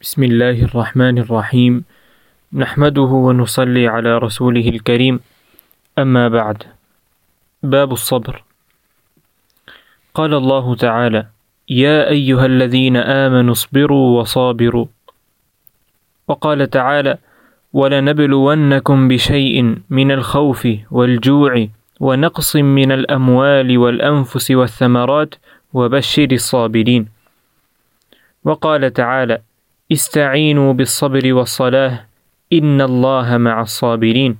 بسم الله الرحمن الرحيم. نحمده ونصلي على رسوله الكريم. أما بعد باب الصبر. قال الله تعالى يا أيها الذين آمنوا اصبروا وصابروا. وقال تعالى ولنبلونكم بشيء من الخوف والجوع ونقص من الأموال والأنفس والثمرات وبشر الصابرين. وقال تعالى استعينوا بالصبر والصلاة. إن الله مع الصابرين.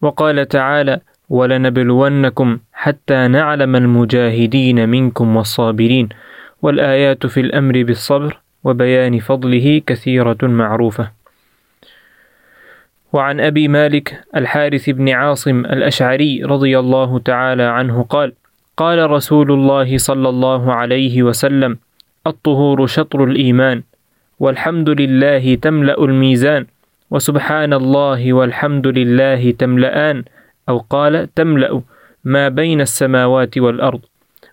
وقال تعالى ولنبلونكم حتى نعلم المجاهدين منكم والصابرين. والآيات في الأمر بالصبر وبيان فضله كثيرة معروفة. وعن أبي مالك الحارث بن عاصم الأشعري رضي الله تعالى عنه قال قال رسول الله صلى الله عليه وسلم الطهور شطر الإيمان والحمد لله تملأ الميزان وسبحان الله والحمد لله تملأان أو قال تملأ ما بين السماوات والأرض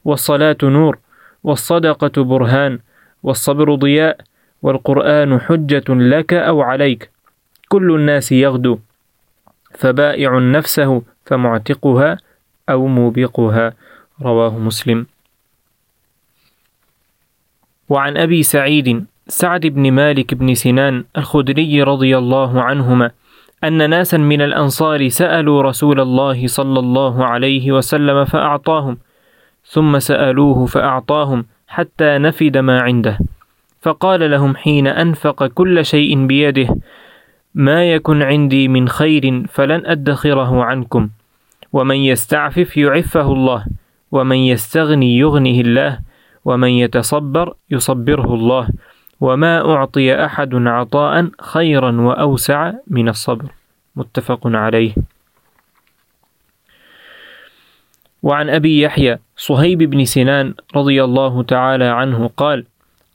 والصلاة نور والصدقة برهان والصبر ضياء والقرآن حجة لك أو عليك. كل الناس يغدو فبائع نفسه فمعتقها أو موبقها رواه مسلم. وعن أبي سعيد سعد بن مالك بن سنان الخدري رضي الله عنهما أن ناسا من الأنصار سألوا رسول الله صلى الله عليه وسلم فأعطاهم ثم سألوه فأعطاهم حتى نفد ما عنده. فقال لهم حين أنفق كل شيء بيده ما يكن عندي من خير فلن أدخره عنكم ومن يستعفف يعفه الله ومن يستغني يغنه الله ومن يتصبر يصبره الله. وما أعطي أحد عطاء خيرا وأوسع من الصبر. متفق عليه. وعن أبي يحيى صهيب بن سنان رضي الله تعالى عنه قال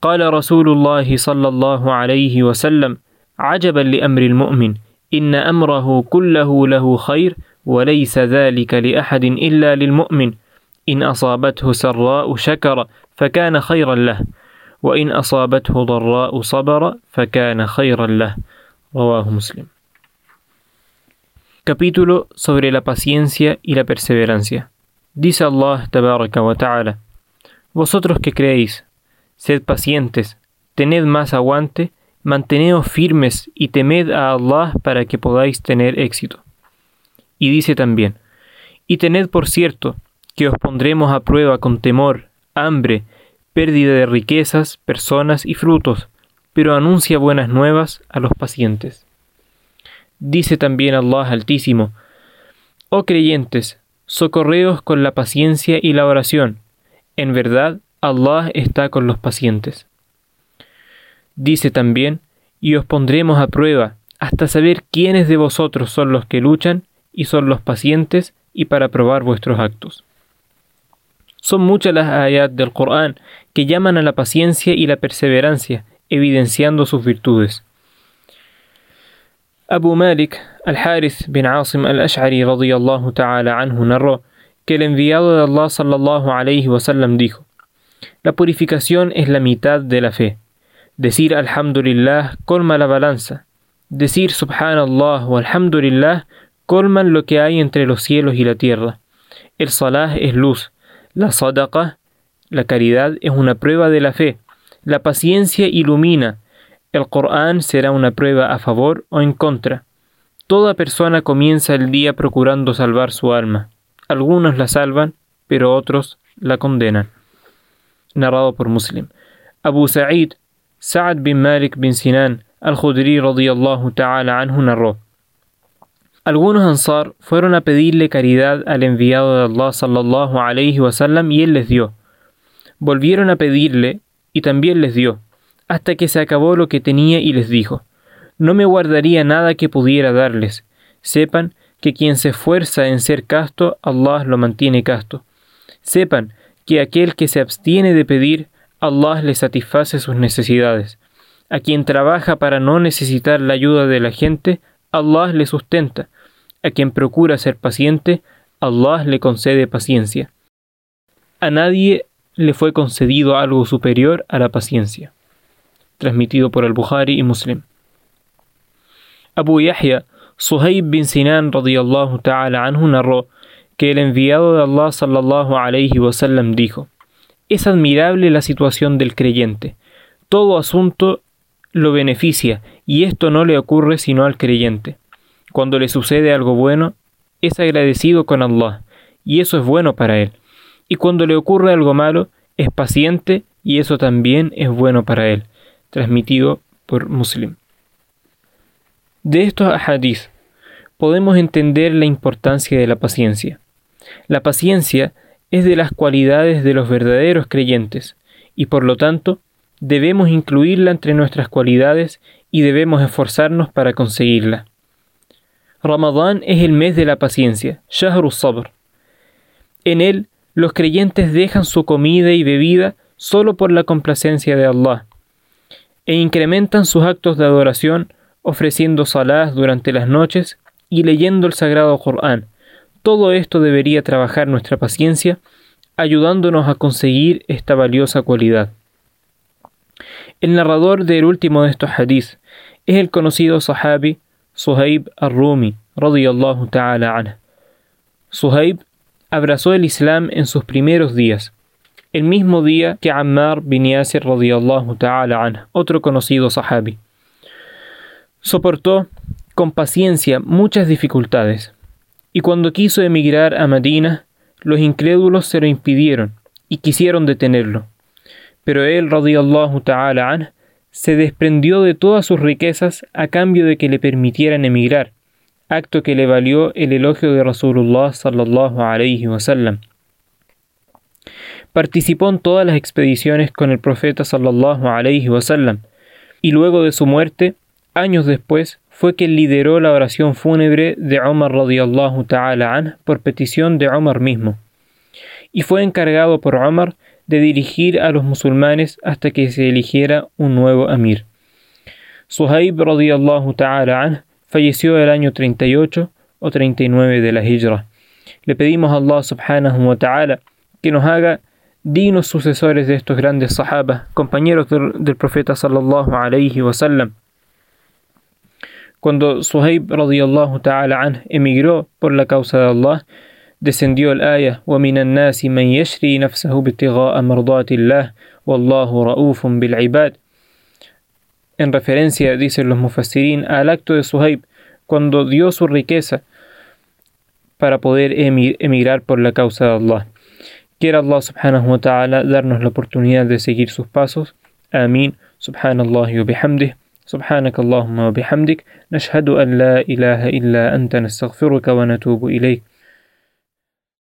قال رسول الله صلى الله عليه وسلم عجبا لأمر المؤمن إن أمره كله له خير وليس ذلك لأحد إلا للمؤمن. إن أصابته سراء شكر فكان خيرا له وإن أصابته ضراء صبر فكان خيرا له رواه مسلم Capítulo sobre la paciencia y la perseverancia. Dice Allah tabaraka wa ta'ala, Vosotros que creéis, sed pacientes, tened más aguante, manteneos firmes y temed a Allah para que podáis tener éxito. Y dice también, Y tened por cierto que os pondremos a prueba con temor, hambre, pérdida de riquezas, personas y frutos, pero anuncia buenas nuevas a los pacientes. Dice también Allah Altísimo, Oh creyentes, socorreos con la paciencia y la oración. En verdad, Allah está con los pacientes. Dice también, y os pondremos a prueba hasta saber quiénes de vosotros son los que luchan y son los pacientes y para probar vuestros actos. Son muchas las ayat del Corán que llaman a la paciencia y la perseverancia, evidenciando sus virtudes. Abu Malik al-Harith bin Asim al-Ash'ari radiyallahu ta'ala anhu narró que el enviado de Allah sallallahu alayhi wasallam dijo: La purificación es la mitad de la fe. Decir alhamdulillah colma la balanza. Decir subhanallah o alhamdulillah colman lo que hay entre los cielos y la tierra. El salah es luz. La sadaqa, la caridad, es una prueba de la fe. La paciencia ilumina. El Corán será una prueba a favor o en contra. Toda persona comienza el día procurando salvar su alma. Algunos la salvan, pero otros la condenan. Narrado por Muslim. Abu Sa'id, Sa'ad bin Malik bin Sinan, al-Khudri radiyallahu ta'ala anhu narró. Algunos ansar fueron a pedirle caridad al enviado de Allah sallallahu alayhi wasallam y él les dio. Volvieron a pedirle y también les dio hasta que se acabó lo que tenía y les dijo, No me guardaría nada que pudiera darles. Sepan que quien se esfuerza en ser casto, Allah lo mantiene casto. Sepan que aquel que se abstiene de pedir, Allah le satisface sus necesidades. A quien trabaja para no necesitar la ayuda de la gente, Allah le sustenta. A quien procura ser paciente, Allah le concede paciencia. A nadie le fue concedido algo superior a la paciencia. transmitido por el Bukhari y Muslim. Abu Yahya, Suhaib bin Sinan radiyallahu ta'ala anhu narró que el enviado de Allah sallallahu alayhi wasallam dijo: Es admirable la situación del creyente. Todo asunto lo beneficia y esto no le ocurre sino al creyente. Cuando le sucede algo bueno, es agradecido con Allah y eso es bueno para él. Y cuando le ocurre algo malo, es paciente y eso también es bueno para él. Transmitido por Muslim. De estos ahadith podemos entender la importancia de la paciencia. La paciencia es de las cualidades de los verdaderos creyentes y por lo tanto debemos incluirla entre nuestras cualidades y debemos esforzarnos para conseguirla. Ramadán es el mes de la paciencia, Shahru Sabr. En él, los creyentes dejan su comida y bebida solo por la complacencia de Allah, e incrementan sus actos de adoración ofreciendo salás durante las noches y leyendo el sagrado Corán. Todo esto debería trabajar nuestra paciencia, ayudándonos a conseguir esta valiosa cualidad. El narrador del último de estos hadith es el conocido sahabi Suhaib al-Rumi, radiyallahu ta'ala. Suhaib abrazó el Islam en sus primeros días, el mismo día que Ammar bin Yasir radiyallahu ta'ala otro conocido sahabi. Soportó con paciencia muchas dificultades, y cuando quiso emigrar a Medina, los incrédulos se lo impidieron y quisieron detenerlo. Pero él, radiyallahu ta'ala se desprendió de todas sus riquezas a cambio de que le permitieran emigrar, acto que le valió el elogio de Rasulullah sallallahu wasallam. Participó en todas las expediciones con el profeta sallallahu alayhi wasallam y luego de su muerte, años después, fue quien lideró la oración fúnebre de Omar radiyallahu ta'ala por petición de Omar mismo. Y fue encargado por Omar de dirigir a los musulmanes hasta que se eligiera un nuevo amir. Suhaib radiyallahu ta'ala falleció el año 38 o 39 de la Hijra. Le pedimos a Allah subhanahu wa ta'ala que nos haga dignos sucesores de estos grandes sahabas, compañeros del, profeta sallallahu alayhi wa sallam. Cuando Suhaib radiyallahu ta'ala emigró por la causa de Allah, descendió el aya وَمِنَ النَّاسِ مَنْ يَشْرِي نَفْسَهُ بِابْتِغَاءَ مَرْضَاتِ اللَّهِ وَاللَّهُ رَؤُوفٌ بِالْعِبَادِ en referencia, dicen los mufassirin, al acto de Suhaib, cuando dio su riqueza para poder emigrar por la causa de Allah. Quiera Allah subhanahu wa ta'ala darnos la oportunidad de seguir sus pasos. Amin. Subhanallah wa bihamdih. سبحانك اللهم وبحمدك نشهد أن لا إله إلا أنت نستغفرك ونتوب إليك